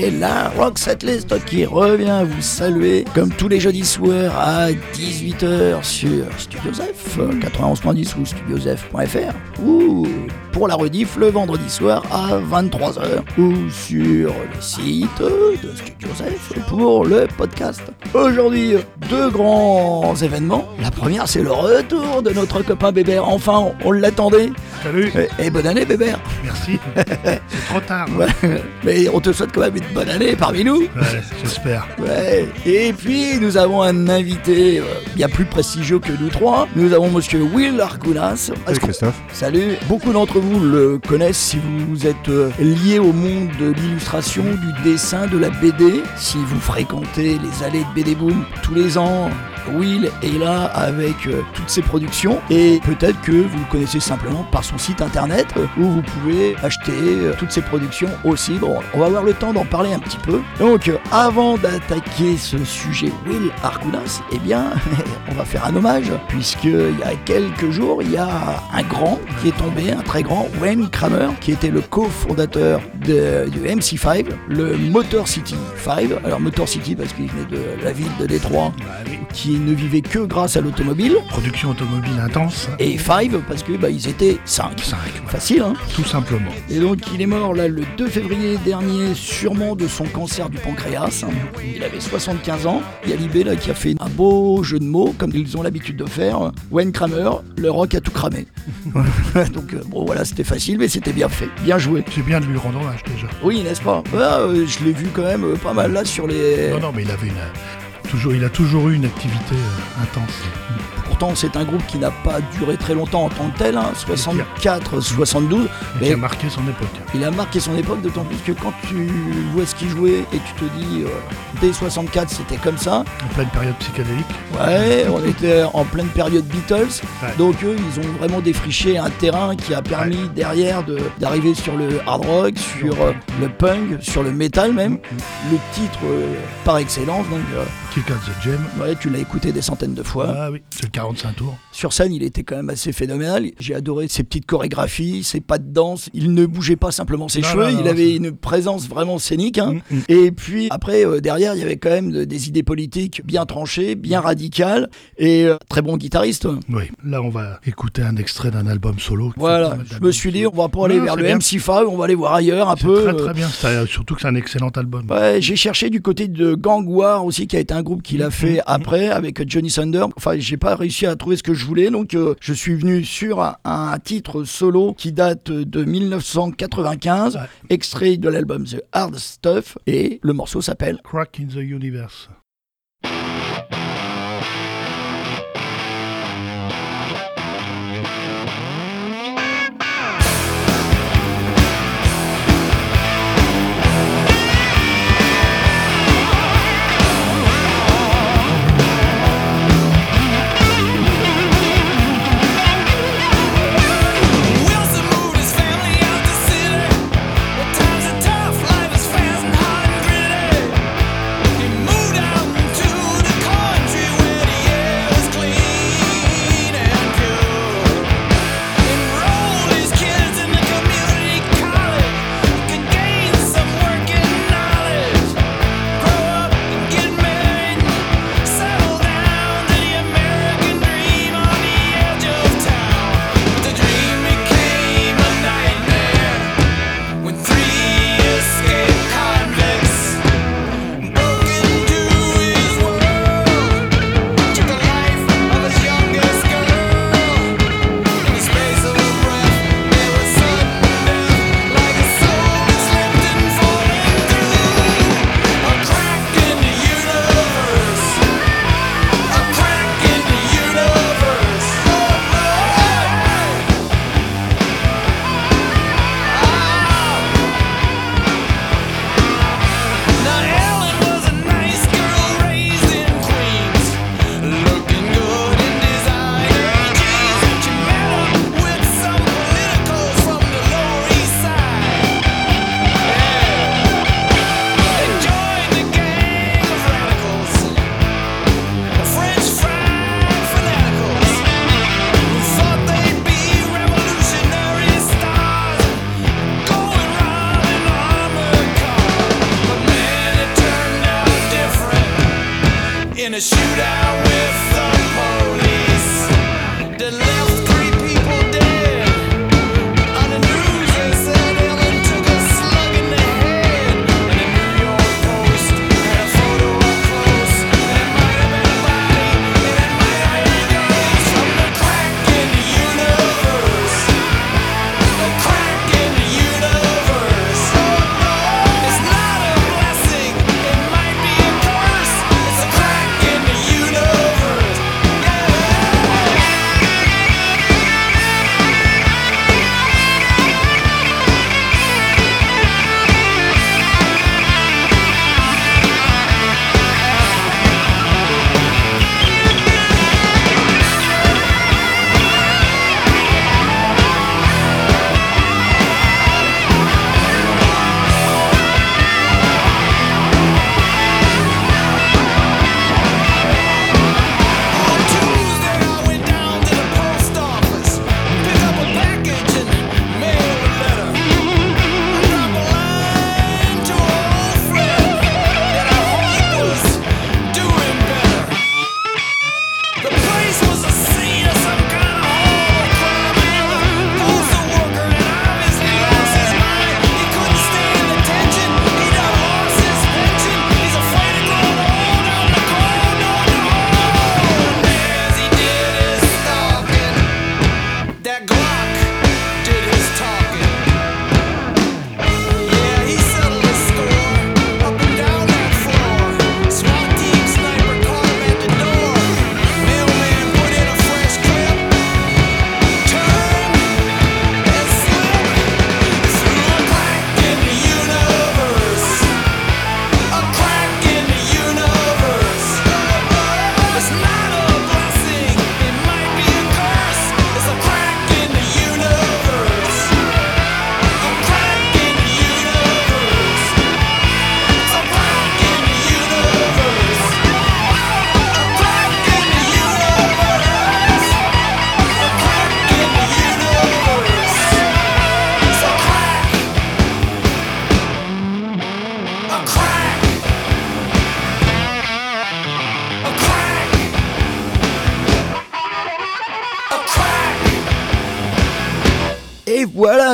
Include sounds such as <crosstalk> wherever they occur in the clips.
C'est la Rock Setlist qui revient vous saluer comme tous les jeudis soirs à 18h sur Studio Zef 91.10 ou studiozef.fr ou pour la rediff le vendredi soir à 23h ou sur le site de Studio Zef pour le podcast. Aujourd'hui, deux grands événements. La première, c'est le retour de notre copain Bébert. Enfin, on l'attendait. Salut, Et, et bonne année Bébert. merci. <laughs> C'est trop tard. hein. Mais on te souhaite quand même une bonne année parmi nous. Ouais, j'espère. Ouais. Et puis nous avons un invité euh, bien plus prestigieux que nous trois. Nous avons Monsieur Will Argounas. Est-ce qu'on- Christophe. Salut. Beaucoup d'entre vous le connaissent si vous êtes euh, lié au monde de l'illustration, du dessin, de la BD. Si vous fréquentez les allées de BD Boom tous les ans. Will est là avec euh, toutes ses productions et peut-être que vous le connaissez simplement par son site internet euh, où vous pouvez acheter euh, toutes ses productions aussi. Bon, on va avoir le temps d'en parler un petit peu. Donc, avant d'attaquer ce sujet Will Arkunas, eh bien, <laughs> on va faire un hommage puisqu'il y a quelques jours, il y a un grand qui est tombé, un très grand, Wayne Kramer, qui était le cofondateur du MC5, le Motor City 5. Alors, Motor City parce qu'il venait de la ville de Détroit oui. Qui ne vivait que grâce à l'automobile. Production automobile intense. Et Five parce que bah, ils étaient 5. 5, Facile, hein tout simplement. Et donc il est mort là le 2 février dernier, sûrement de son cancer du pancréas. Il avait 75 ans. Il y a Libé là qui a fait un beau jeu de mots, comme ils ont l'habitude de faire. Wayne Kramer, le rock a tout cramé. <laughs> donc euh, bon voilà, c'était facile, mais c'était bien fait. Bien joué. C'est bien de lui rendre hommage déjà. Oui, n'est-ce pas? Ah, euh, Je l'ai vu quand même euh, pas mal là sur les... Non, non, mais il avait une. Toujours, il a toujours eu une activité euh, intense. Pourtant, c'est un groupe qui n'a pas duré très longtemps en tant que tel, hein, 64, 72. Et Mais- qui a marqué son époque. Il a marqué son époque, d'autant plus que quand tu vois ce qu'il jouait et tu te dis, euh, dès 64, c'était comme ça. En pleine période psychédélique. Ouais, on <laughs> était en pleine période Beatles. Ouais. Donc eux, ils ont vraiment défriché un terrain qui a permis derrière de- d'arriver sur le hard rock, sur euh, le punk, sur le metal même. Le titre par excellence, donc Kick Out the Gem. ouais, tu l'as écouté des centaines de fois. Ah oui, c'est le 45 tours. Sur scène, il était quand même assez phénoménal. J'ai adoré ses petites chorégraphies, ses pas de danse. Il ne bougeait pas simplement ses Non, cheveux, non, non, il avait une présence vraiment scénique. hein. Mm, mm. Et puis après, euh, derrière, il y avait quand même de- des idées politiques bien tranchées, bien radicales, et euh, très bon guitariste. Oui, là on va écouter un extrait d'un album solo. Voilà, je me suis dit, on va pas aller vers le. MC5, on va aller voir ailleurs un peu. très très bien, euh, surtout que c'est un excellent album. Ouais, j'ai cherché du côté de Gang War aussi, qui a été un groupe qu'il a fait après avec Johnny Thunder. Enfin, j'ai pas réussi à trouver ce que je voulais, donc euh, je suis venu sur un, un titre solo qui date de 1995, Ouais. extrait de l'album The Hard Stuff, et le morceau s'appelle Crack in the Universe.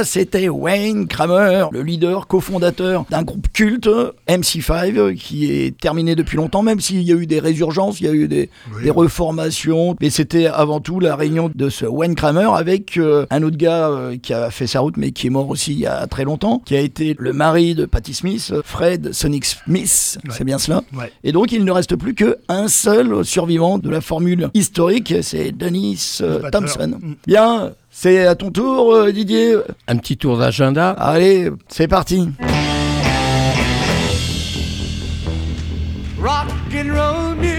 C'était Wayne Kramer, le leader cofondateur d'un groupe culte, MC5, qui est terminé depuis longtemps, même s'il y a eu des résurgences, il y a eu des, Oui. des reformations. Mais c'était avant tout la réunion de ce Wayne Kramer avec euh, un autre gars euh, qui a fait sa route, mais qui est mort aussi il y a très longtemps, qui a été le mari de Patti Smith, Fred Sonic Smith, Ouais. c'est bien cela Ouais. et donc, il ne reste plus qu'un seul survivant de la formule historique, c'est Dennis euh. Thompson. Mm. Bien, c'est à ton tour, euh, Didier. Un petit tour d'agenda. Allez, c'est parti. Rock and roll music.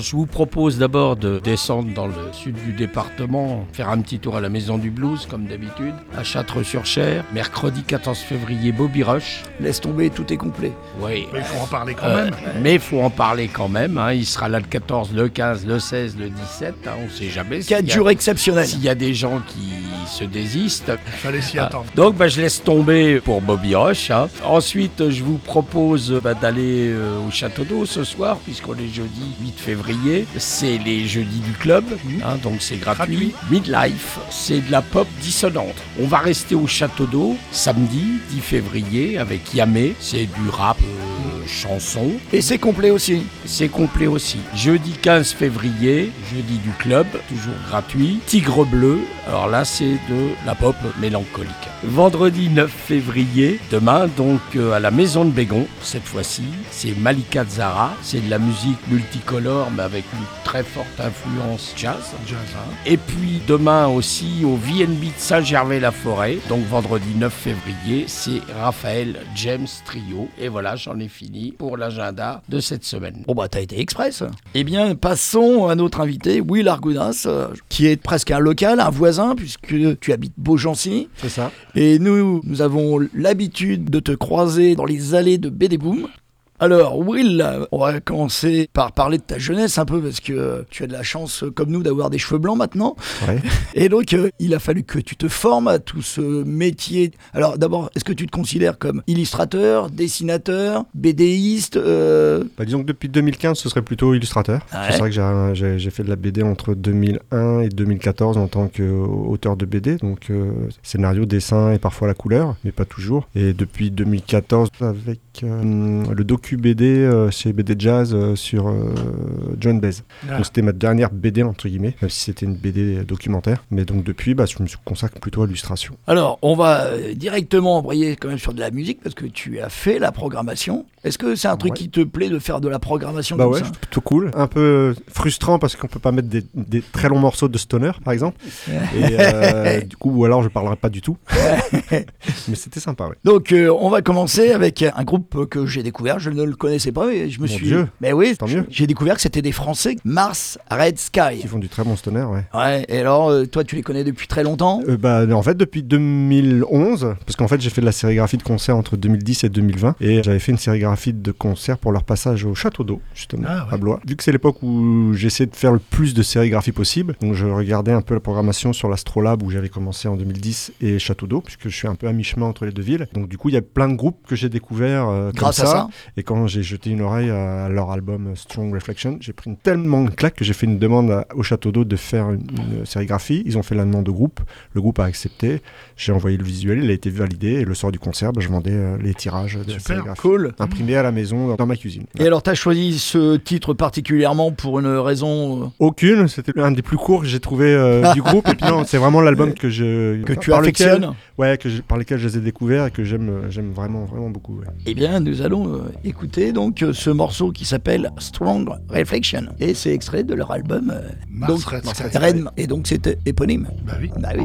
Je vous propose d'abord de descendre dans le sud du département, faire un petit tour à la Maison du Blues, comme d'habitude, à Châtres-sur-Cher. Mercredi 14 février, Bobby Rush. Laisse tomber, tout est complet. Oui. Mais il faut en parler quand Euh, même. mais il faut en parler quand même. hein. Il sera là le 14, le 15, le 16, le 17. hein. On ne sait jamais. s'il Quatre y a- jours exceptionnels. S'il y a des gens qui se désistent. Il fallait s'y Ah, attendre. Donc bah, je laisse tomber pour Bobby Roche. hein. Ensuite je vous propose bah, d'aller euh, au Château d'Eau ce soir puisqu'on est jeudi 8 février. C'est les jeudis du club, hein, donc c'est gratuit. Midlife, c'est de la pop dissonante. On va rester au Château d'Eau samedi 10 février avec Yamé. C'est du rap euh, chanson. Et c'est complet aussi. C'est complet aussi. Jeudi 15 février, jeudi du club, toujours gratuit. Tigre bleu, alors là c'est de la pop mélancolique. Vendredi 9 février, demain donc euh, à la maison de Bégon, cette fois-ci, c'est Malika Zara. C'est de la musique multicolore mais avec une très forte influence jazz. Jazz, hein. Et puis demain aussi au VNB de Saint-Gervais-la-Forêt, donc vendredi 9 février, c'est Raphaël James Trio. Et voilà, j'en ai fini pour l'agenda de cette semaine. Bon bah t'as été express. Eh bien passons à notre invité, Will Argounas, euh, qui est presque un local, un voisin, puisque tu habites Beaugency. C'est ça Et nous, nous avons l'habitude de te croiser dans les allées de BD Boom. Alors, Will, on va commencer par parler de ta jeunesse un peu parce que euh, tu as de la chance, euh, comme nous, d'avoir des cheveux blancs maintenant. Ouais. <laughs> Et donc, euh, il a fallu que tu te formes à tout ce métier. Alors, d'abord, est-ce que tu te considères comme illustrateur, dessinateur, BDiste euh, Bah, disons que depuis 2015, ce serait plutôt illustrateur. Ouais. C'est vrai que j'ai- fait de la BD entre 2001 et 2014 en tant qu'auteur de BD, donc scénario, dessin et parfois la couleur, mais pas toujours. Et depuis 2014, avec euh, le docu BD euh, chez BD Jazz euh, sur John Baez. Ah. Donc c'était ma dernière BD entre guillemets, même si c'était une BD documentaire. Mais donc depuis, bah, je me suis consacré plutôt à l'illustration. Alors, on va directement embrayer quand même sur de la musique parce que tu as fait la programmation. Est-ce que c'est un truc Ouais. qui te plaît de faire de la programmation Bah comme ouais, ça c'est plutôt cool. Un peu frustrant parce qu'on peut pas mettre des, des très longs morceaux de stoner, par exemple. Et euh, <laughs> du coup, ou alors je parlerai pas du tout. mais c'était sympa, ouais. Donc, euh, on va commencer avec un groupe que j'ai découvert. Je ne le connaissais pas, mais je me Mon suis. Dieu. Mais oui, Tant mieux. j'ai découvert que c'était des Français. Mars Red Sky. Qui font du très bon stoner, ouais. Ouais. Et alors, euh, toi, tu les connais depuis très longtemps? Euh, bah, en fait, depuis 2011, parce qu'en fait, j'ai fait de la sérigraphie de concert entre 2010 et 2020, et j'avais fait une sérigraphie de concert pour leur passage au Château d'eau, justement, Ah ouais. à Blois. Vu que c'est l'époque où j'essayais de faire le plus de sérigraphie possible, donc je regardais un peu la programmation sur l'Astrolabe où j'avais commencé en 2010 et Château d'eau, puisque je suis un peu à mi-chemin entre les deux villes. Donc, du coup, il y a plein de groupes que j'ai découverts euh, comme Grâce à ça. Et quand j'ai jeté une oreille à leur album euh, Strong Reflection, j'ai pris une tellement de claque que j'ai fait une demande à- au Château d'eau de faire une, une sérigraphie. Ils ont fait la demande de groupe. Le groupe a accepté. J'ai envoyé le visuel, il a été validé. Et le soir du concert, bah, je vendais euh, les tirages de Super. sérigraphie. Cool. Imprimés à la maison, dans ma cuisine. Et alors, tu as choisi ce titre particulièrement pour une raison euh, Aucune, c'était un des plus courts que j'ai trouvé euh, du groupe. Et puis non, c'est vraiment l'album <laughs> que je que tu par lequel- affectionnes. ouais, que je- par lequel je les ai découverts et que j'aime, euh, j'aime vraiment, vraiment beaucoup. ouais. Eh bien, nous allons euh, écouter donc euh, ce morceau qui s'appelle Strong Reflection. Et c'est extrait de leur album. euh, donc, et donc, c'était éponyme. Bah oui. Bah oui.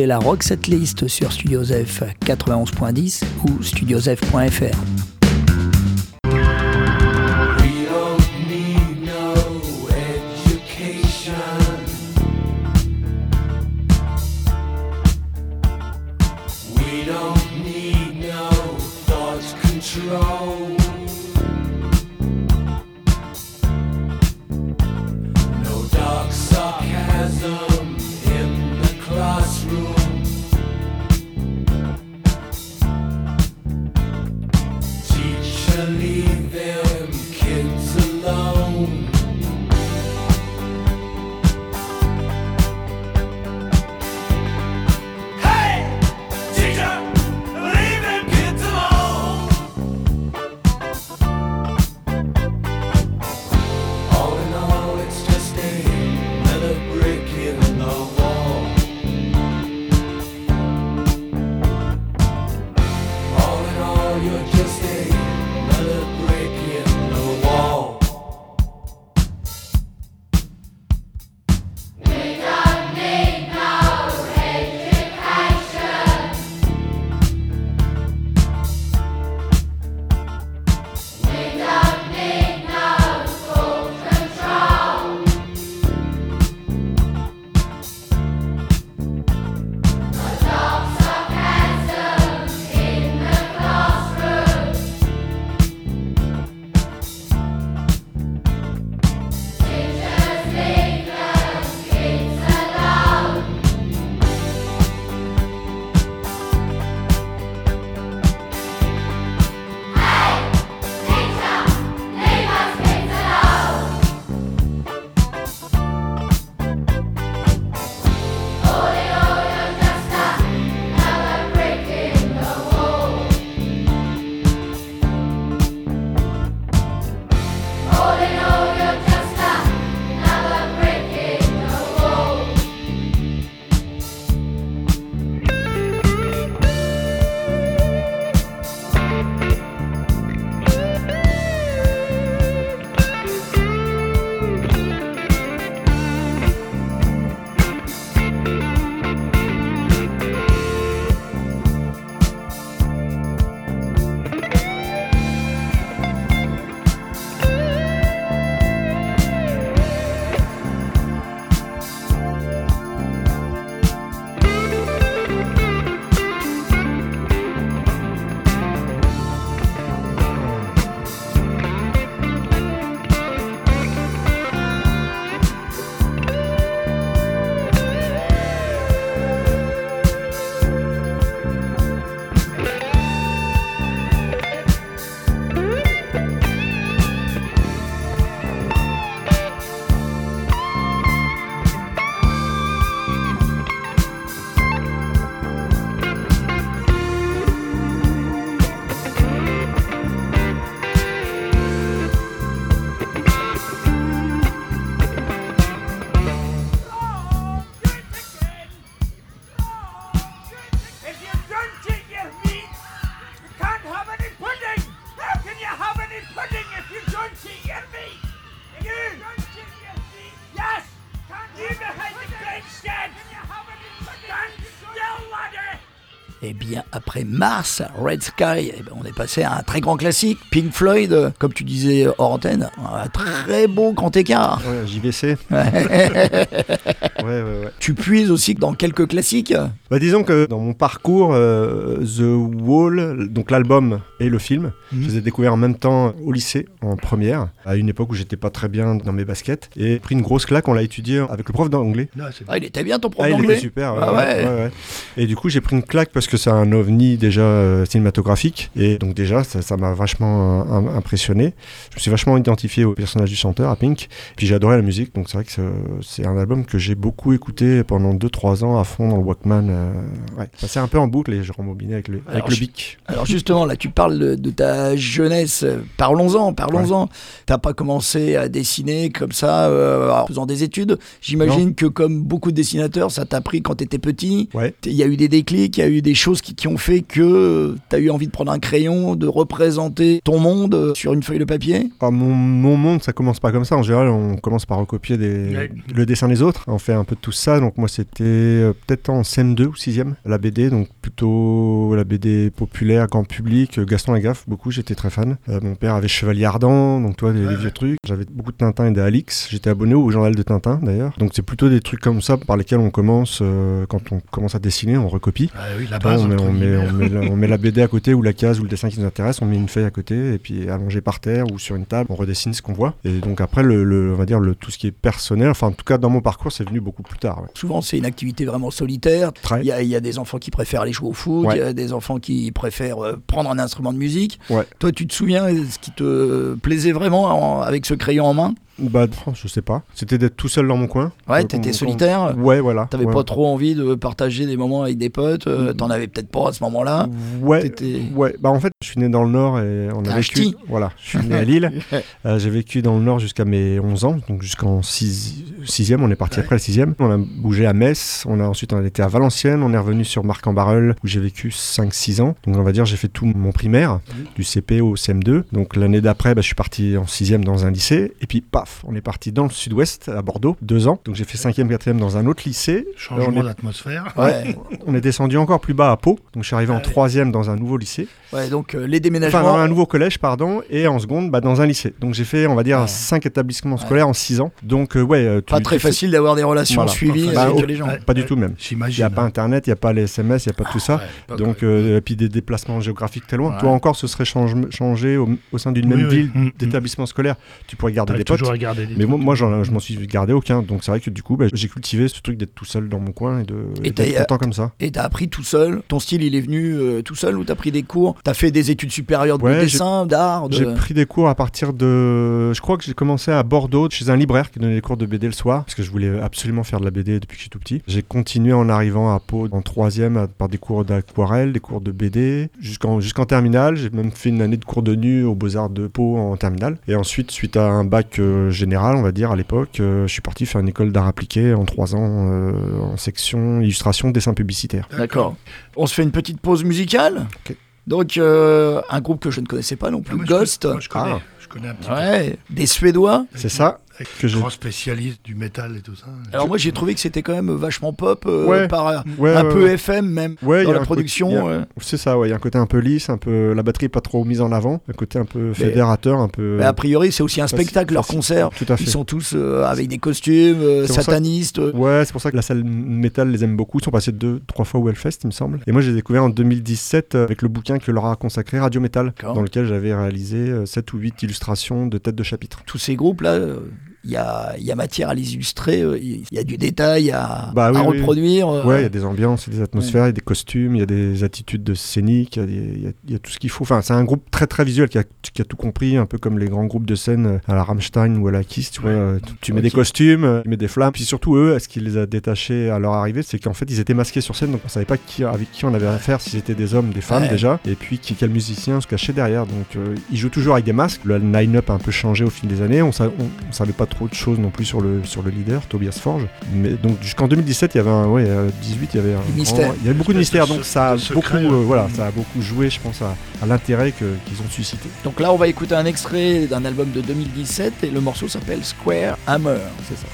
La Rock Setlist sur Studiosf 91.10 ou studiosf.fr. Mars, Red Sky, eh ben, on est passé à un très grand classique, Pink Floyd, comme tu disais euh, hors antenne, un très beau grand écart. Ouais, JVC. <laughs> ouais, ouais, ouais. Tu puises aussi dans quelques classiques. Bah, disons que dans mon parcours, euh, The Wall, donc l'album et le film, Mhm. je les ai découverts en même temps au lycée, en première, à une époque où j'étais pas très bien dans mes baskets. Et pris une grosse claque, on l'a étudié avec le prof d'anglais. C'est Ah, il était bien ton prof Ah, il d'anglais. était super. Ah ouais. ouais. Et du coup, j'ai pris une claque parce que c'est un ovni déjà euh, cinématographique. Et donc, déjà, ça m'a vachement euh, im- impressionné. Je me suis vachement identifié au personnage du chanteur, à Pink. Puis j'ai adoré la musique. Donc, c'est vrai que c'est un album que j'ai beaucoup écouté pendant 2-3 ans à fond dans le Walkman. euh, ouais. Passé un peu en boucle et je rembobinais avec le, avec le bic. Alors justement, là, tu parles de, de ta jeunesse. Euh, Parlons-en, parlons-en. T'as pas commencé à dessiner comme ça euh, en faisant des études. J'imagine que comme beaucoup de dessinateurs, ça t'a pris quand t'étais petit. Ouais. Il y a eu des déclics, il y a eu des choses qui, qui ont fait que tu as eu envie de prendre un crayon, de représenter ton monde euh, sur une feuille de papier? Ah, mon, mon monde, ça commence pas comme ça. En général, on commence par recopier des, Ouais. le dessin des autres. On fait un peu de tout ça. Donc moi, c'était euh, peut-être en CM2 ou 6e, la BD. Donc plutôt la BD populaire, grand public. Euh, Gaston Lagaffe, beaucoup, j'étais très fan. Euh, mon père avait Chevalier Ardent, donc toi, des, des vieux trucs. J'avais beaucoup de Tintin et d'Alix. J'étais abonné au journal de Tintin, d'ailleurs. Donc c'est plutôt des trucs comme ça par lesquels on commence, euh, quand on commence à dessiner, on recopie. Ah oui, la base. on, met, on, met, guillemets. on met la, on met la BD à côté ou la case ou le dessin qui nous intéresse, on met une feuille à côté et puis allongé par terre ou sur une table, on redessine ce qu'on voit. Et donc après, le, le- on va dire le, tout ce qui est personnel, enfin en tout cas dans mon parcours, c'est venu beaucoup plus tard. ouais. Souvent, c'est une activité vraiment solitaire. Il y, a, il y a des enfants qui préfèrent aller jouer au foot, il Ouais. y a des enfants qui préfèrent euh, prendre un instrument de musique. Ouais. Toi, tu te souviens euh, ce qui te plaisait vraiment en- avec ce crayon en main? Bah, je sais pas. C'était d'être tout seul dans mon coin. Ouais, Euh, t'étais solitaire. Ouais, voilà. T'avais ouais. pas trop envie de partager des moments avec des potes, euh, t'en avais peut-être pas à ce moment-là. Ouais, ouais. Bah en fait, je suis né dans le Nord et on a vécu. ch'ti. Voilà, je suis né à <laughs> Lille. Euh, j'ai vécu dans le Nord jusqu'à mes 11 ans, donc jusqu'en 6e. On est parti Ouais. après le 6e. On a bougé à Metz. On a ensuite on a été à Valenciennes. On est revenu sur Marc-en-Barœul où j'ai vécu 5-6 ans. Donc on va dire j'ai fait tout mon primaire, du CP au CM2. Donc l'année d'après, bah, je suis parti en 6e dans un lycée. Et puis paf, on est parti dans le sud-ouest à Bordeaux, deux ans. Donc j'ai fait 5e, 4e dans un autre lycée. Changement on est- d'atmosphère. Ouais, <laughs> On est descendu encore plus bas à Pau. Donc je suis arrivé en Ouais. 3e dans un nouveau lycée. ouais, donc euh, les Enfin, déménagements. dans un nouveau collège, pardon, et en seconde, bah, dans un lycée. Donc j'ai fait, on va dire, Ouais. cinq établissements scolaires en six ans. Donc, euh, ouais. euh, tu- pas très tu facile d'avoir des relations Voilà. suivies Bah, avec oh, les gens. ouais. Pas du tout même. Il n'y a pas Internet, il n'y a pas les SMS, il n'y a pas tout ça. Ouais, pas Donc, euh, et puis des déplacements géographiques très loin. Ouais. Toi encore, ce serait change- changé au, au sein d'une Oui, même oui. ville Mm, mm. d'établissement scolaire. Tu pourrais garder des potes. Mais moi, trucs. moi j'en- je m'en suis gardé aucun. Donc c'est vrai que du coup, bah, j'ai cultivé ce truc d'être tout seul dans mon coin et de Et et d'être content comme ça. Et t'as appris tout seul? Ton style, il est venu euh, tout seul ou t'as pris des cours? T'as fait des études supérieures de Ouais, dessin, d'art de... J'ai pris des cours à partir de. Je crois que j'ai commencé à Bordeaux chez un libraire qui donnait des cours de BD le soir parce que je voulais absolument faire de la BD depuis que je suis tout petit. J'ai continué en arrivant à Pau en troisième par des cours d'aquarelle, des cours de BD jusqu'en jusqu'en terminale. J'ai même fait une année de cours de nu aux Beaux Arts de Pau en terminale. Et ensuite, suite à un bac euh, général, on va dire à l'époque, euh, je suis parti faire une école d'art appliqué en trois ans euh, en section illustration dessin publicitaire. D'accord. On se fait une petite pause musicale. Donc, euh, un groupe que je ne connaissais pas non Ah, plus, moi, je Ghost. connais- moi, je connais, Ah. je connais un petit peu. Ouais, des Suédois. C'est ça que grand spécialiste du métal et tout ça. Alors moi j'ai trouvé que c'était quand même vachement pop, euh, Ouais. par euh, Ouais, un ouais, peu ouais. FM même Ouais, il y dans a la un production. euh. C'est ça, ouais. Il y a un côté un peu lisse, un peu la batterie pas trop mise en avant, un côté un peu fédérateur, un peu. Mais a priori c'est aussi un Facile- spectacle. Tout à fait. Ils sont tous euh, avec des costumes, euh, C'est pour ça que- satanistes. Ouais, c'est pour ça que la salle métal les aime beaucoup. Ils sont passés deux, trois fois au Hellfest, il me semble. Et moi, j'ai découvert en 2017 euh, avec le bouquin que leur a consacré Radio Metal, dans lequel j'avais réalisé 7 ou 8 illustrations de têtes de chapitre. Tous ces groupes là, il y a, y a matière à les illustrer, euh, il y a du détail à, Bah oui, à oui. reproduire. euh. Ouais, il y a des ambiances, des atmosphères, il y a des costumes, il y a des attitudes de scénique, il y a, y y tout ce qu'il faut. Enfin, c'est un groupe très très visuel qui a, qui a tout compris, un peu comme les grands groupes de scène euh, à la Rammstein ou à la Kiss. Tu, vois, euh, tu, tu mets des costumes, euh, tu mets des flammes. Puis surtout, eux, ce qui les a détachés à leur arrivée, c'est qu'en fait, ils étaient masqués sur scène, donc on savait pas qui, avec qui on avait affaire, si c'était des hommes, des femmes déjà, et puis qui, quel musicien se cachait derrière. Donc, euh, ils jouent toujours avec des masques. Le line-up a un peu changé au fil des années. On, sa- on, on savait pas trop de choses non plus sur le, sur le leader, Tobias Forge. Mais donc, jusqu'en 2017, il y avait un, ouais, euh, 18, il y avait un Du mystère. grand- il y avait beaucoup de Espèce mystère, de donc ça a beaucoup, hein. euh, voilà, ça a beaucoup joué, je pense, à, à l'intérêt que- qu'ils ont suscité. Donc là on va écouter un extrait d'un album de 2017 et le morceau s'appelle Square Hammer. C'est ça.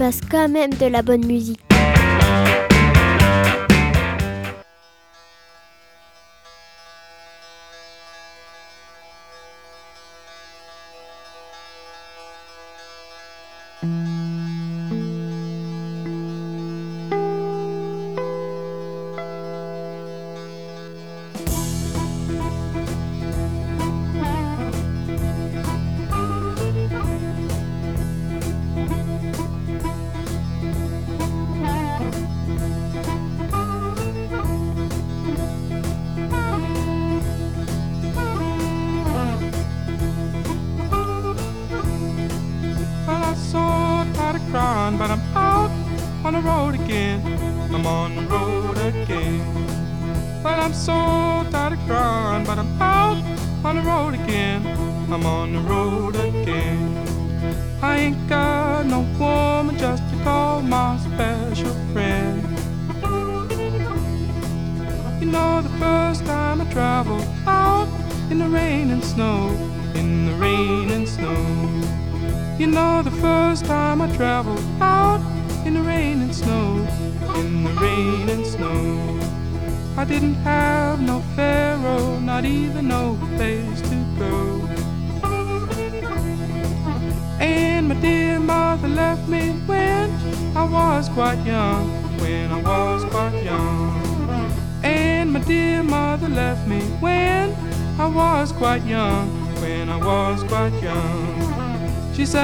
passe quand même de la bonne musique.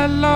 hello.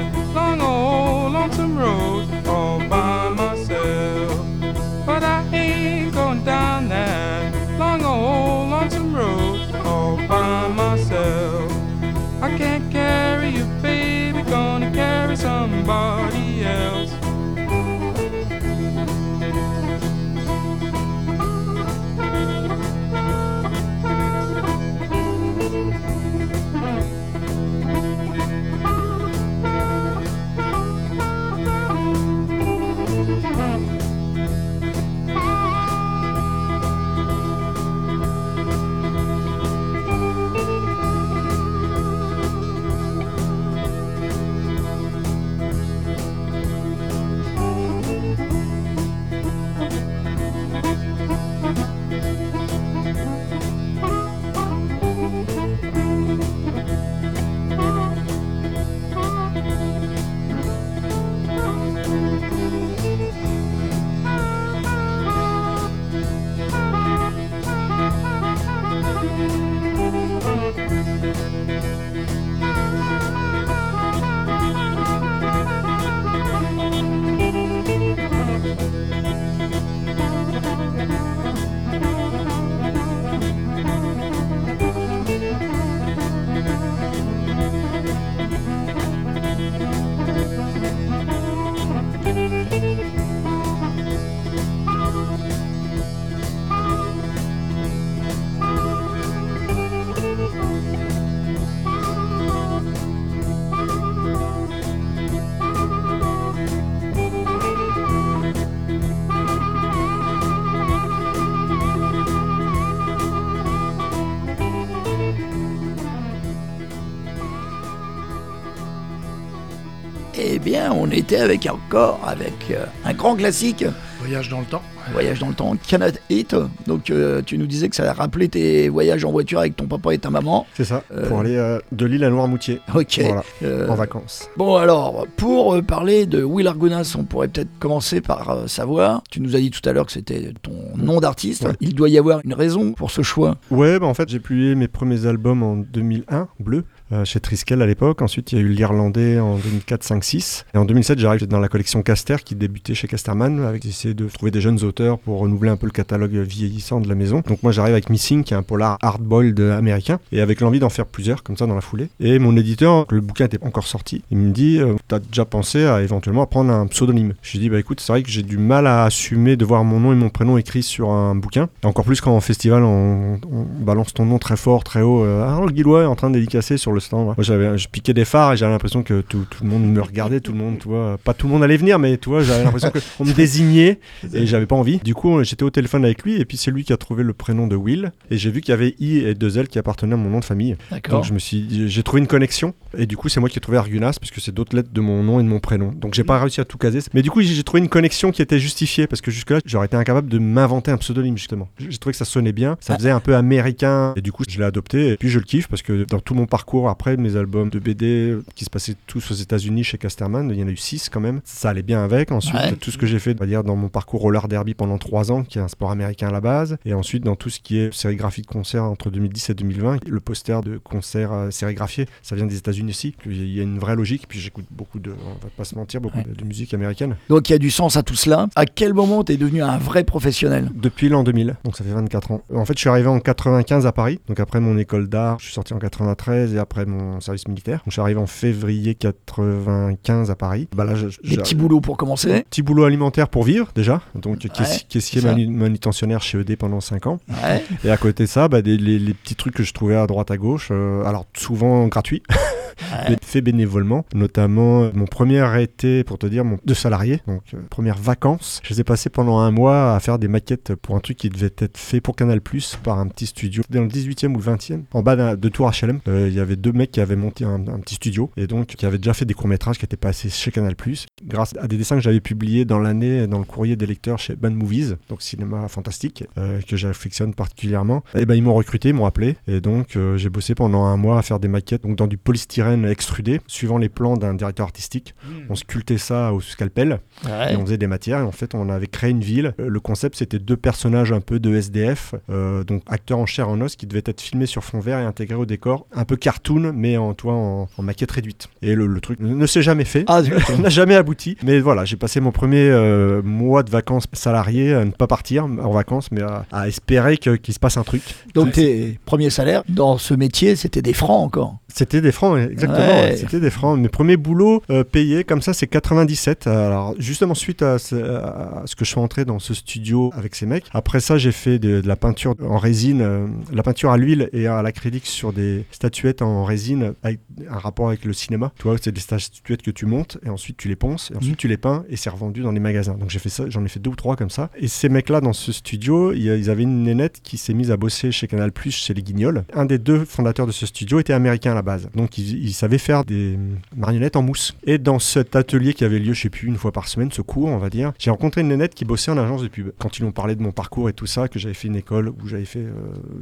Était avec encore avec euh, un grand classique, Voyage dans le temps. Voyage dans le temps, Canada Hit. Donc, euh, tu nous disais que ça a rappelé tes voyages en voiture avec ton papa et ta maman. C'est ça, Euh. pour aller euh, de Lille à Noirmoutier. Ok. Voilà, Euh, en vacances. Bon alors, pour euh, parler de Will Argonas, on pourrait peut-être commencer par euh, savoir, tu nous as dit tout à l'heure que c'était ton nom d'artiste, Ouais. il doit y avoir une raison pour ce choix. Ouais, bah en fait, j'ai publié mes premiers albums en 2001, Bleu, chez Triskel à l'époque. Ensuite, il y a eu l'Irlandais en 2004, 5, 6. Et en 2007, j'arrive dans la collection Caster qui débutait chez Casterman, avec essayer de trouver des jeunes auteurs pour renouveler un peu le catalogue vieillissant de la maison. Donc moi, j'arrive avec Missing, qui est un polar hardboiled américain, et avec l'envie d'en faire plusieurs, comme ça, dans la foulée. Et mon éditeur, le bouquin était encore sorti, il me dit, euh, t'as déjà pensé à éventuellement prendre un pseudonyme? Je lui dis, bah écoute, c'est vrai que j'ai du mal à assumer de voir mon nom et mon prénom écrits sur un bouquin. Encore plus quand en festival, on, balance ton nom très fort, très haut. Euh, Harold est en train de dédicacer sur le stand. Moi, j'avais, je piquais des phares et j'avais l'impression que tout, tout le monde me regardait, tout le monde, tu vois, pas tout le monde allait venir, mais tu vois, j'avais l'impression qu'on me désignait <laughs> et j'avais pas envie. Du coup, j'étais au téléphone avec lui et puis c'est lui qui a trouvé le prénom de Will et j'ai vu qu'il y avait I et deux L qui appartenaient à mon nom de famille. D'accord. Donc je me suis, j'ai trouvé une connexion et du coup c'est moi qui ai trouvé Argunas parce que c'est d'autres lettres de mon nom et de mon prénom. Donc j'ai pas réussi à tout caser. Mais du coup j'ai trouvé une connexion qui était justifiée parce que jusque là j'aurais été incapable de m'inventer un pseudonyme justement. J'ai trouvé que ça sonnait bien, ça Ah. faisait un peu américain et du coup je l'ai adopté et puis je le kiffe parce que dans tout mon parcours après mes albums de BD qui se passaient tous aux États-Unis chez Casterman, il y en a eu six quand même. Ça allait bien avec. Ensuite Ouais. tout ce que j'ai fait, on va dire dans mon parcours roller derby pendant trois ans, qui est un sport américain à la base, et ensuite dans tout ce qui est sérigraphie de concert entre 2010 et 2020, le poster de concert euh, sérigraphié, ça vient des États-Unis aussi. Il y a une vraie logique. Puis j'écoute beaucoup de, on va pas se mentir, beaucoup Ouais. de, de musique américaine Donc il y a du sens à tout cela. À quel moment t'es devenu un vrai professionnel? Depuis l'an 2000. Donc ça fait 24 ans. En fait, je suis arrivé en 95 à Paris. Donc après mon école d'art, je suis sorti en 93 et après mon service militaire. Donc je suis arrivé en février 95 à Paris. Bah là, je, Des petits boulots pour commencer Petit boulot alimentaire pour vivre déjà, donc Ouais, caissier manu- manutentionnaire chez ED pendant 5 ans. Ouais. Et à côté de ça, bah, des- les, les petits trucs que je trouvais à droite à gauche, euh, alors souvent gratuits, <laughs> mais fait bénévolement. Notamment euh, mon premier été, pour te dire, mon, de salarié, donc euh, première vacances. Je les ai passées pendant un mois à faire des maquettes pour un truc qui devait être fait pour Canal Plus par un petit studio dans le 18e ou le 20e, en bas de Tour HLM. Euh, Il y avait deux mecs qui avaient monté un, un petit studio et donc qui avaient déjà fait des courts-métrages qui étaient passés chez Canal Plus grâce à des dessins que j'avais publiés dans l'année dans le courrier des lecteurs chez Band Movies, donc cinéma fantastique, euh, que j'affectionne particulièrement. Et ben ils m'ont recruté, ils m'ont appelé et donc euh, j'ai bossé pendant un mois à faire des maquettes donc dans du polystyrène extrudé, suivant les plans d'un directeur artistique. On sculptait ça au scalpel Ouais. et on faisait des matières et en fait on avait créé une ville. Euh, Le concept c'était deux personnages un peu de SDF, euh, donc acteurs en chair en os qui devaient être filmés sur fond vert et intégrés au décor, un peu cartoon mais en toi en, en maquette réduite. Et le, le truc ne s'est jamais fait. Ah, <laughs> n'a jamais abouti. Mais voilà, j'ai passé mon premier euh, mois de vacances salarié à ne pas partir en vacances, mais à, à espérer que- qu'il se passe un truc. donc tes premiers salaires dans ce métier, c'était des francs encore. C'était des francs, exactement. Ouais. C'était des francs. Mes premiers boulots euh, payés comme ça, c'est 97. Alors, justement, suite à ce, à ce que je suis entré dans ce studio avec ces mecs. Après ça, j'ai fait de, de la peinture en résine, euh, la peinture à l'huile et à l'acrylique sur des statuettes en résine avec un rapport avec le cinéma. Tu vois, c'est des statuettes que tu montes et ensuite tu les ponces et ensuite tu les peins et c'est revendu dans les magasins. Donc j'ai fait ça, j'en ai fait deux ou trois comme ça. Et ces mecs-là dans ce studio, ils avaient une nénette qui s'est mise à bosser chez Canal Plus chez les Guignols. Un des deux fondateurs de ce studio était américain base. Donc il, il savait faire des marionnettes en mousse. Et dans cet atelier qui avait lieu, je sais plus, une fois par semaine, ce cours, on va dire, j'ai rencontré une nénette qui bossait en agence de pub. Quand ils m'ont parlé de mon parcours et tout ça, que j'avais fait une école où j'avais fait euh,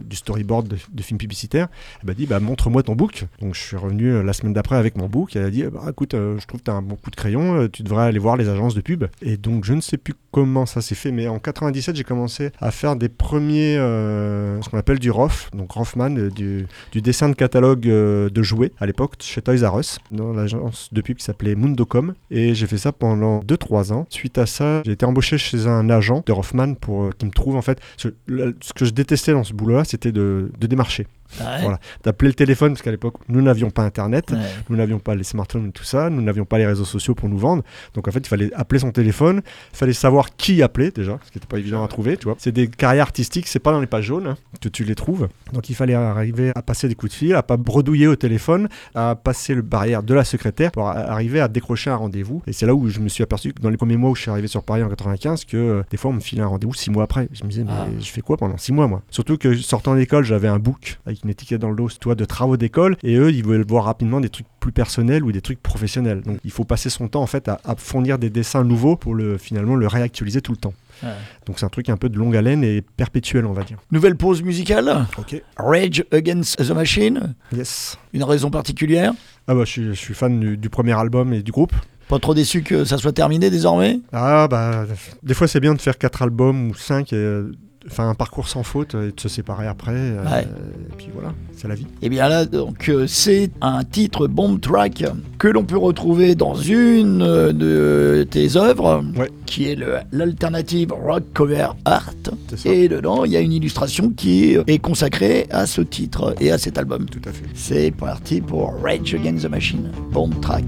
du storyboard de, films publicitaires, elle m'a dit bah montre-moi ton book. Donc je suis revenu euh, la semaine d'après avec mon book. Elle a dit bah écoute, euh, je trouve que tu as un bon coup de crayon, tu devrais aller voir les agences de pub. Et donc je ne sais plus comment ça s'est fait, mais en 97 j'ai commencé à faire des premiers, ce qu'on appelle du ROF, donc Roffman, du, du dessin de catalogue de jouets à l'époque chez Toys R Us, dans l'agence de pub qui s'appelait Mundocom. Et j'ai fait ça pendant 2-3 ans. Suite à ça, j'ai été embauché chez un agent de Roffman pour euh, qui me trouve en fait. Ce, que je détestais dans ce boulot-là, c'était de démarcher. Ouais. Voilà. D'appeler le téléphone, parce qu'à l'époque, nous n'avions pas Internet. Ouais. Nous n'avions pas les smartphones et tout ça, nous n'avions pas les réseaux sociaux pour nous vendre. Donc en fait, il fallait appeler son téléphone, il fallait savoir qui appeler déjà, ce qui n'était pas évident à trouver, tu vois. C'est des carrières artistiques, c'est pas dans les pages jaunes hein, que tu les trouves. Donc il fallait arriver à passer des coups de fil, à pas bredouiller au téléphone, à passer le barrière de la secrétaire pour arriver à décrocher un rendez-vous. Et c'est là où je me suis aperçu que dans les premiers mois où je suis arrivé sur Paris en 95 que euh, des fois on me filait un rendez-vous six mois après. Je me disais mais Ah. je fais quoi pendant six mois moi? Surtout que sortant d'école, j'avais un book avec une étiquette dans le dos, toi, de travaux d'école, et eux, ils veulent voir rapidement des trucs plus personnels ou des trucs professionnels. Donc il faut passer son temps en fait à, fournir des dessins nouveaux pour finalement le réactualiser tout le temps. Donc c'est un truc un peu de longue haleine et perpétuel, on va dire. Nouvelle pause musicale. Ok. Rage Against the Machine. Yes. Une raison particulière Ah bah je suis, fan du, premier album et du groupe. Pas trop déçu que ça soit terminé désormais? Ah bah des fois c'est bien de faire quatre albums ou cinq euh, enfin un parcours sans faute et de se séparer après. Euh, et puis voilà, c'est la vie. Et bien là, donc euh, c'est un titre bomb track que l'on peut retrouver dans une de tes œuvres, qui est l'alternative rock cover art. Et dedans, il y a une illustration qui est consacrée à ce titre et à cet album. Tout à fait. C'est parti pour Rage Against the Machine, bomb track.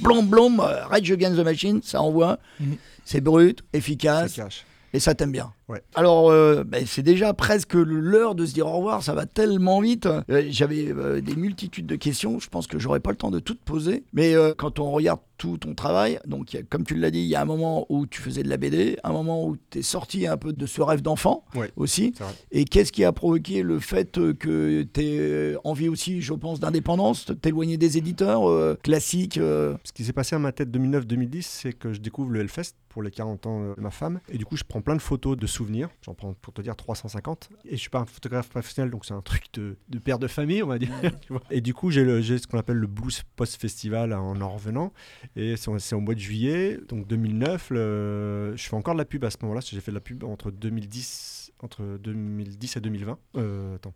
Blom blom blom, Rage Against the Machine, ça envoie. Mhm. C'est brut, efficace. Et ça t'aime bien. Ouais. Alors, euh, ben, c'est déjà presque l'heure de se dire au revoir, ça va tellement vite. Euh, J'avais euh, des multitudes de questions, je pense que j'aurais pas le temps de toutes poser. Mais quand on regarde tout ton travail, donc a- comme tu l'as dit, il y a un moment où tu faisais de la BD, un moment où tu es sorti un peu de ce rêve d'enfant Ouais. aussi. Et qu'est-ce qui a provoqué le fait que tu aies envie aussi, je pense, d'indépendance, de t'éloigner des éditeurs classiques Ce qui s'est passé à ma tête 2009-2010, c'est que je découvre le Hellfest pour les 40 ans de ma femme. Et du coup, je prends plein de photos de souvenirs. J'en prends pour te dire 350. Et je suis pas un photographe professionnel, donc c'est un truc de, de père de famille, on va dire. <laughs> tu vois. et du coup, j'ai ce qu'on appelle le Blues Post Festival en en revenant. Et c'est au mois de juillet, donc 2009. le- Je fais encore de la pub à ce moment-là, j'ai fait de la pub entre 2010, entre 2010 et 2020. Euh, attends.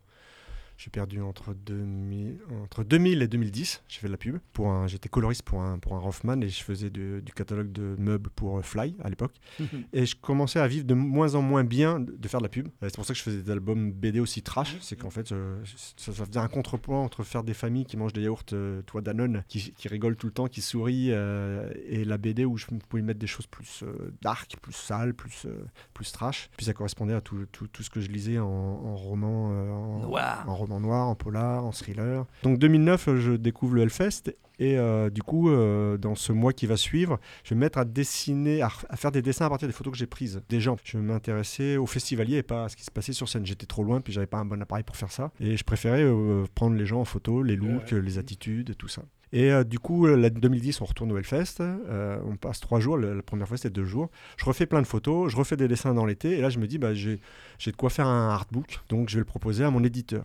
J'ai perdu entre 2000, entre 2000 et 2010. J'ai fait de la pub. Pour un, j'étais coloriste pour un, pour un Rothman et je faisais de- du catalogue de meubles pour euh, Fly à l'époque. <laughs> et je commençais à vivre de moins en moins bien de, de faire de la pub. Euh, C'est pour ça que je faisais des albums BD aussi trash. C'est qu'en fait, euh, ça, ça faisait un contrepoint entre faire des familles qui mangent des yaourts, euh, toi Danone, qui, qui rigolent tout le temps, qui sourient, euh, et la BD où je pouvais mettre des choses plus dark, plus sales, plus, plus trash. Puis ça correspondait à tout, tout, tout ce que je lisais en, en roman, en, Noir. en roman noir, en polar, en thriller. Donc 2009, euh, je découvre le Hellfest et euh, du coup, euh, dans ce mois qui va suivre, je vais me mettre à dessiner, à, faire des dessins à partir des photos que j'ai prises des gens. Je m'intéressais aux festivaliers et pas à ce qui se passait sur scène. J'étais trop loin, puis j'avais pas un bon appareil pour faire ça. Et je préférais euh, prendre les gens en photo, les looks, les attitudes, tout ça. Et euh, du coup, la 2010, on retourne au Hellfest. euh, on passe trois jours. la première fois, c'était deux jours. Je refais plein de photos. Je refais des dessins dans l'été. Et là, je me dis, bah, j'ai de quoi faire un artbook. Donc, je vais le proposer à mon éditeur.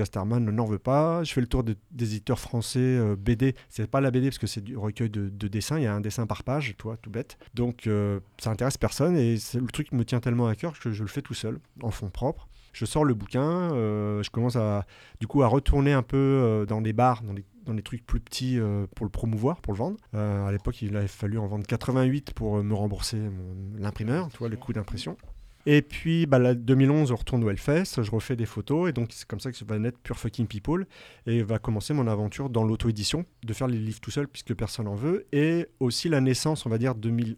Casterman n'en veut pas. Je fais le tour de- des éditeurs français euh, BD. C'est pas la BD parce que c'est du recueil de, de dessins. Il y a un dessin par page, toi, tout bête. Donc euh, ça intéresse personne et le truc me tient tellement à cœur que je le fais tout seul, en fond propre. Je sors le bouquin, euh, je commence à du coup à retourner un peu euh, dans les bars, dans les, trucs plus petits pour le promouvoir, pour le vendre. À l'époque, il avait fallu en vendre 88 pour me rembourser l'imprimeur, le coût d'impression. Et puis, bah, la 2011, on retourne au Hellfest, je refais des photos, et donc c'est comme ça que ça va naître Pure Fucking People, et va commencer mon aventure dans l'auto-édition, de faire les livres tout seul, puisque personne n'en veut, et aussi la naissance, on va dire,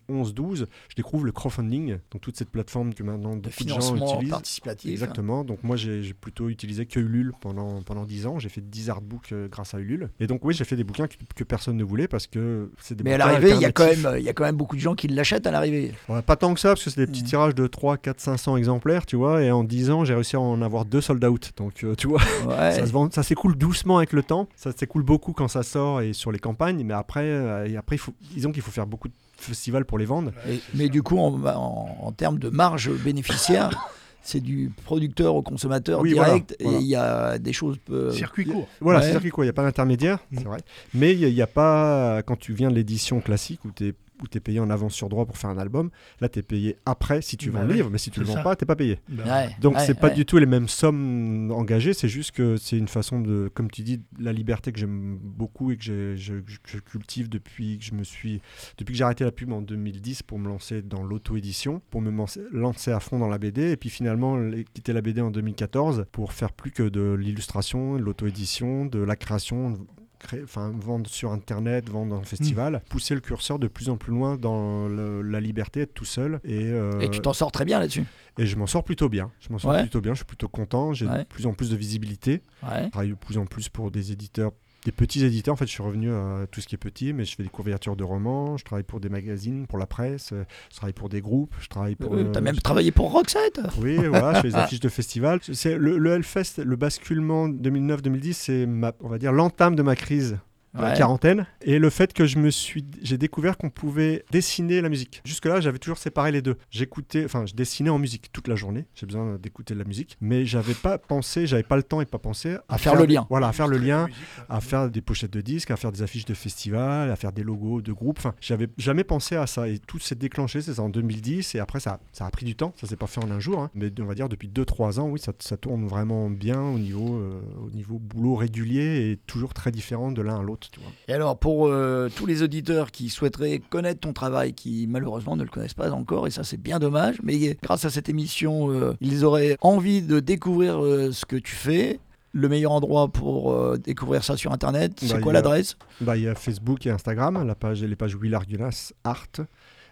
2011-12, je découvre le crowdfunding, donc toute cette plateforme que maintenant de beaucoup de gens utilisent. participatif. Exactement, donc moi j'ai plutôt utilisé que Ulule pendant, pendant 10 ans, j'ai fait 10 artbooks euh, grâce à Ulule, et donc oui, j'ai fait des bouquins que, que personne ne voulait, parce que c'est des Mais à bouquins l'arrivée, il y, a quand même- il y a quand même beaucoup de gens qui l'achètent à l'arrivée. Ouais, pas tant que ça, parce que c'est des petits Mm. tirages de 3, 4, 500 exemplaires, tu vois, et en 10 ans, j'ai réussi à en avoir deux sold out. Donc, euh, tu vois, <laughs> Ouais. ça se vend- ça s'écoule doucement avec le temps. Ça s'écoule beaucoup quand ça sort et sur les campagnes, mais après, euh, et après il faut, disons qu'il faut faire beaucoup de festivals pour les vendre. Et- mais du coup, en, en- en termes de marge bénéficiaire, <laughs> c'est du producteur au consommateur Oui, direct. voilà, voilà. Et il y a des choses. peu- Circuit court. Voilà, Ouais. c'est circuit quoi, il n'y a pas d'intermédiaire, c'est vrai. Mais il n'y a, pas, quand tu viens de l'édition classique où tu es où tu es payé en avance sur droit pour faire un album, là tu es payé après si tu Bah vends le livre, mais si tu le c'est vends ça. pas, tu pas payé. Bah, Ouais, Donc ouais, c'est pas ouais. du tout les mêmes sommes engagées, c'est juste que c'est une façon de, comme tu dis, la liberté que j'aime beaucoup et que je, je- que je cultive depuis que je me suis, depuis que j'ai arrêté la pub en 2010 pour me lancer dans l'auto-édition, pour me lancer, à fond dans la BD et puis finalement quitter la BD en 2014 pour faire plus que de l'illustration, de l'auto-édition, de la création. Créer- Enfin, vendre sur internet, vendre en festival, pousser le curseur de plus en plus loin dans le- la liberté, être tout seul. Et, euh, Et tu t'en sors très bien là-dessus. et je m'en sors plutôt bien. Je m'en sors Ouais. plutôt bien. Je suis plutôt content. J'ai Ouais. de plus en plus de visibilité. Ouais. Je travaille de plus en plus pour des éditeurs, des petits éditeurs. En fait, je suis revenu à tout ce qui est petit, mais je fais des couvertures de romans. Je travaille pour des magazines, pour la presse. euh, Je travaille pour des groupes. Je travaille pour. Euh, euh, T'as même travaillé pour Roxette. oui, voilà, je fais des <laughs> affiches de festival. C'est le, le Hellfest, le basculement 2009-2010, c'est on va dire l'entame de ma crise la quarantaine et le fait que je me suis j'ai découvert qu'on pouvait dessiner la musique. Jusque là, j'avais toujours séparé les deux. J'écoutais enfin, je dessinais en musique toute la journée, j'ai besoin d'écouter de la musique, mais j'avais pas pensé, j'avais pas le temps et pas pensé À faire le lien. Voilà, à faire le lien, Musique, à faire des pochettes de disques, à faire des affiches de festival, à faire des logos de groupes. Enfin, j'avais jamais pensé à ça et tout s'est déclenché, c'est ça en 2010 et après ça, ça a pris du temps, ça s'est pas fait en un jour, hein. mais on va dire depuis 2-3 ans, oui, ça, ça tourne vraiment bien au niveau, euh, au niveau boulot régulier et toujours très différent de l'un à l'autre, tu vois. Et alors, pour euh, tous les auditeurs qui souhaiteraient connaître ton travail, qui malheureusement ne le connaissent pas encore, et ça c'est bien dommage, mais grâce à cette émission, euh, ils auraient envie de découvrir euh, ce que tu fais. Le meilleur endroit pour euh, découvrir ça sur Internet, c'est Bah, quoi il l'adresse? Bah, il y a Facebook et Instagram, la page, les pages Will Argulas Art.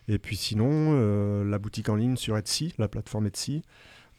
Et puis sinon, euh, la boutique en ligne sur Etsy, la plateforme Etsy.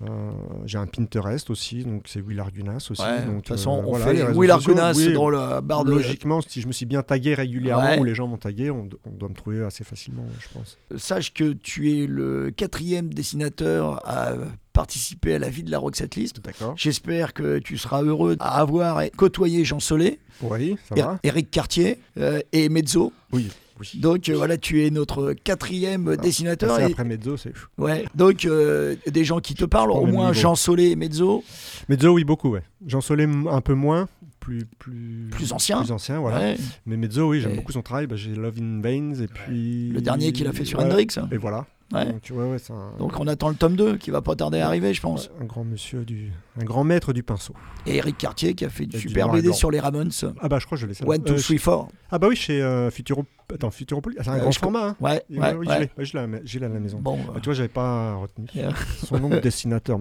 Euh, j'ai un Pinterest aussi, donc c'est Will Argunas aussi. Ouais, donc, de toute façon, euh, on voilà, les fait réseaux Will Argunas oui, dans la barre de. Logiquement, si je me suis bien tagué régulièrement Ouais. ou les gens m'ont tagué, on, on doit me trouver assez facilement, je pense. Sache que tu es le quatrième dessinateur à participer à la vie de la Roxette List. D'accord. J'espère que tu seras heureux à avoir côtoyé Jean Solé, Oui, ça Er- va Eric Cartier euh, et Mezzo. Oui. Oui. Donc euh, voilà, tu es notre quatrième dessinateur. Et- après Mezzo, c'est chou. Ouais, donc euh, des gens qui te parlent, au moins. Jean Solé et Mezzo. Mezzo, oui, beaucoup, ouais. Jean Solé, un peu moins, plus, plus, Plus ancien. Plus ancien, voilà. Ouais. Mais Mezzo, oui, j'aime Et- beaucoup son travail. Bah, j'ai Love in Veins et puis. Le dernier qu'il a fait sur Ouais. Hendrix. Et voilà. Ouais. Donc, ouais, ouais, c'est un, Donc on attend le tome 2 qui va pas tarder à arriver, je pense. un grand monsieur, du, un grand maître du pinceau. Et Eric Cartier qui a fait du super BD blanc. sur les Ramones. Ah bah, je crois que je l'ai. One, two, three, four. Ah bah oui, chez euh, Futuro... Attends, Futuropolis. Ah, c'est un Euh, grand je format. Hein. Ouais, Oui, ouais, oui, ouais. je l'ai. À la- maison. Bon, Bah, tu vois, j'avais pas retenu. Yeah. Son nom de dessinateur.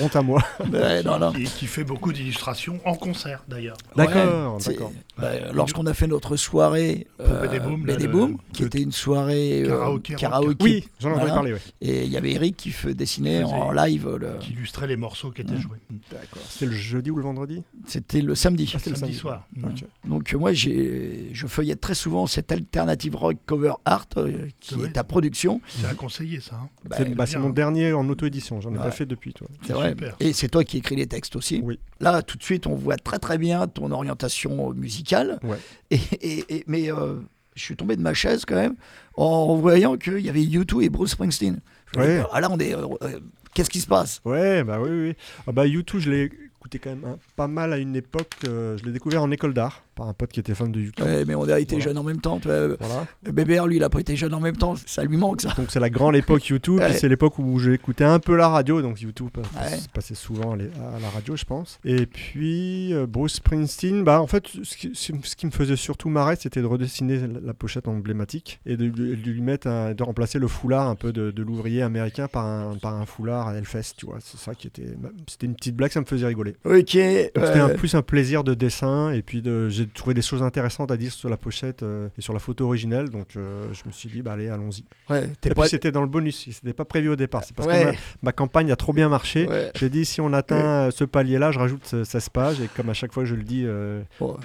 Honte à moi. <laughs> ouais, non, non. Qui, qui fait beaucoup d'illustrations en concert d'ailleurs. D'accord, Ouais, c'est- d'accord. bah, Lorsqu'on a fait notre soirée euh, BD Boom, là, Boom, qui le- était une soirée euh, Karaoké. Oui, j'en Voilà. parler, ouais. Et il y avait Eric qui fait dessiner Faisait- en live. le- Qui illustrait les morceaux qui étaient Mm. joués. D'accord. C'était le jeudi ou le vendredi? C'était le samedi. Ah, c'était le Samedi samedi. soir. Mm. Ok. Donc euh, moi, j'ai, je feuillette très souvent cette alternative rock cover art euh, qui vrai. est ta production. C'est à conseiller ça. hein. Bah, C'est bah, mon dernier en auto-édition. J'en ai pas fait depuis, toi. C'est vrai. super. Et c'est toi qui écris les textes aussi. Oui. Là, tout de suite, on voit très très bien ton orientation musicale. Ouais. Et, et- et- mais euh, je suis tombé de ma chaise quand même en voyant qu'il y avait U2 et Bruce Springsteen. Ouais. ah là, on est. euh, euh, Qu'est-ce qui se passe? Ouais, bah oui, oui. Ah bah YouTube, je l'ai écouté quand même hein, pas mal à une époque. euh, je l'ai découvert en école d'art par un pote qui était fan de YouTube. Ouais, Mais on a été Voilà. jeunes en même temps. vois. Voilà. Bébert, lui, il a pas été jeune en même temps. Ça lui manque, ça. Donc c'est la grande époque YouTube. Ouais. C'est l'époque où j'écoutais un peu la radio. Donc YouTube euh, Ouais. passait souvent à, la radio, je pense. Et puis euh, Bruce Springsteen, bah en fait, ce qui, ce qui me faisait surtout marrer, c'était de redessiner la, la pochette emblématique et de, de lui mettre, un- de remplacer le foulard un peu de, de l'ouvrier américain par un, par un foulard à Hellfest. Tu vois, c'est ça qui était. C'était une petite blague, ça me faisait rigoler. Ok. C'était euh, plus un plaisir de dessin et puis de, j'ai trouvé des choses intéressantes à dire sur la pochette euh, et sur la photo originelle donc euh, je me suis dit bah allez allons-y. ouais, Et pas. puis c'était dans le bonus, c'était pas prévu au départ. C'est parce Ouais. que ma, ma campagne a trop bien marché. Ouais. J'ai dit si on atteint euh, ce palier-là, je rajoute euh, 16 pages et comme à chaque fois je le dis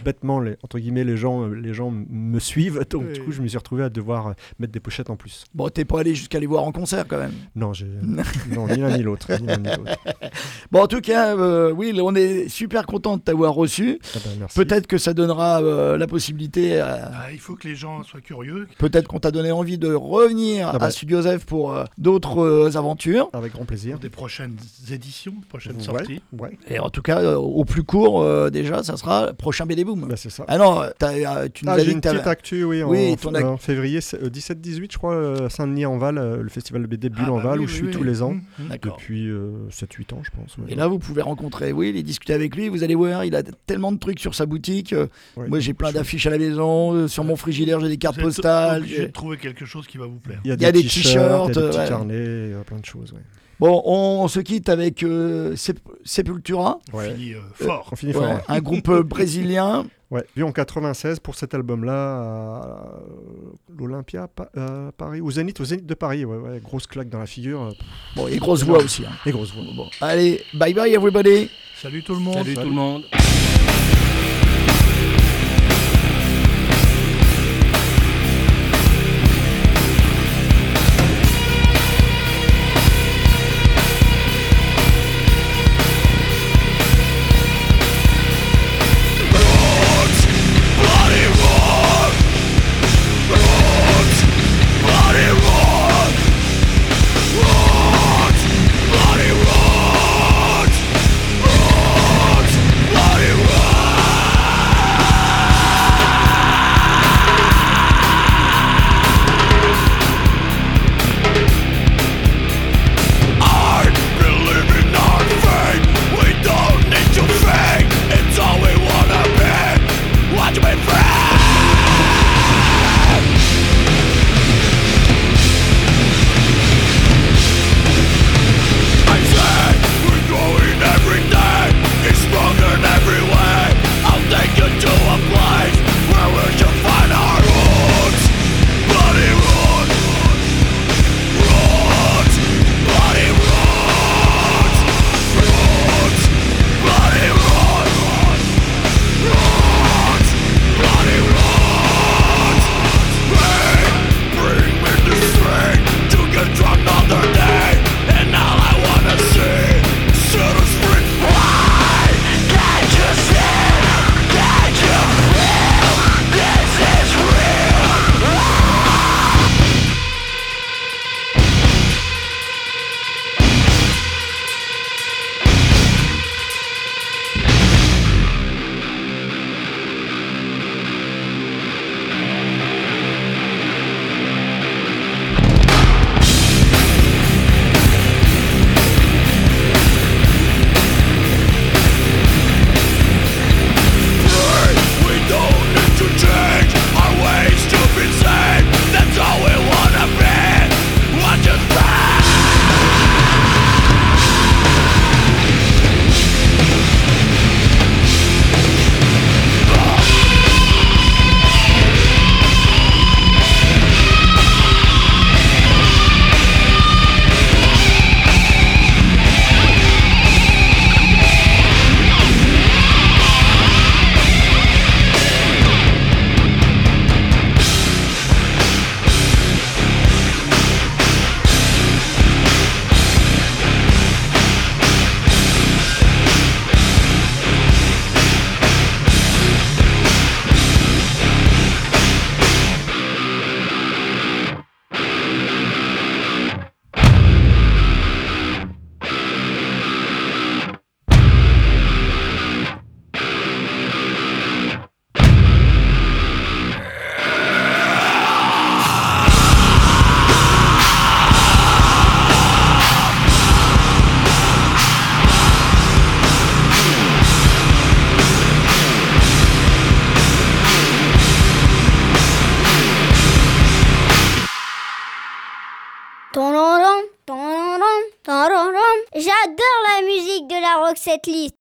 bêtement, les, entre guillemets les gens, les gens me suivent <laughs> donc du coup je me suis retrouvé à devoir mettre des pochettes en plus. Bon, t'es pas allé jusqu'à les voir en concert quand même. Non j'ai <laughs> non ni l'un ni l'autre. Bon, en tout cas, euh, on est super content de t'avoir reçu. Ah ben, merci. Peut-être que ça donnera euh, la possibilité. à- Ah, il faut que les gens soient curieux. Peut-être qu'on t'a donné envie de revenir Ah bah. à Studio Zef pour euh, d'autres euh, aventures. avec grand plaisir. Pour des prochaines éditions, prochaines Ouais, sorties. ouais. Et en tout cas, euh, au plus court, euh, déjà, ça sera le prochain BD Boom. Bah, c'est ça. Ah non, euh, tu nous Ah, as dit une petite actu, oui, en, Oui, ton ac- en février, c'est, euh, 17-18, je crois, euh, Saint-Denis-en-Val, euh, le festival de BD Ah, bah Bulle-en-Val, oui, où je suis oui. tous les ans. D'accord. depuis euh, 7-8 ans, je pense. ouais. Et là, vous pouvez rencontrer Will et discuter avec lui. Vous allez voir, il a tellement de trucs sur sa boutique. Euh, Ouais. Moi, j'ai plein d'affiches à la maison. Euh, Sur mon frigidaire, j'ai des cartes postales. j'ai- de trouver quelque chose qui va vous plaire. Il y a il y a des des t-shirts, il y a des t-shirts, petits ouais. carnets, il y a plein de choses. Ouais. Bon, on, se quitte avec euh, Sep- Sepultura, Ouais. Fini, euh, fort. On finit fort. ouais. un groupe brésilien. <laughs> Ouais. Vu en 96 pour cet album-là à l'Olympia, Pa- euh, Paris, au Zénith, au Zénith de Paris, ouais, ouais, grosse claque dans la figure, Bon, et grosse voix aussi. hein. et grosse voix. Bon, allez, bye bye everybody. Salut tout le monde. Salut tout le monde. J'adore la musique de la Roxette List.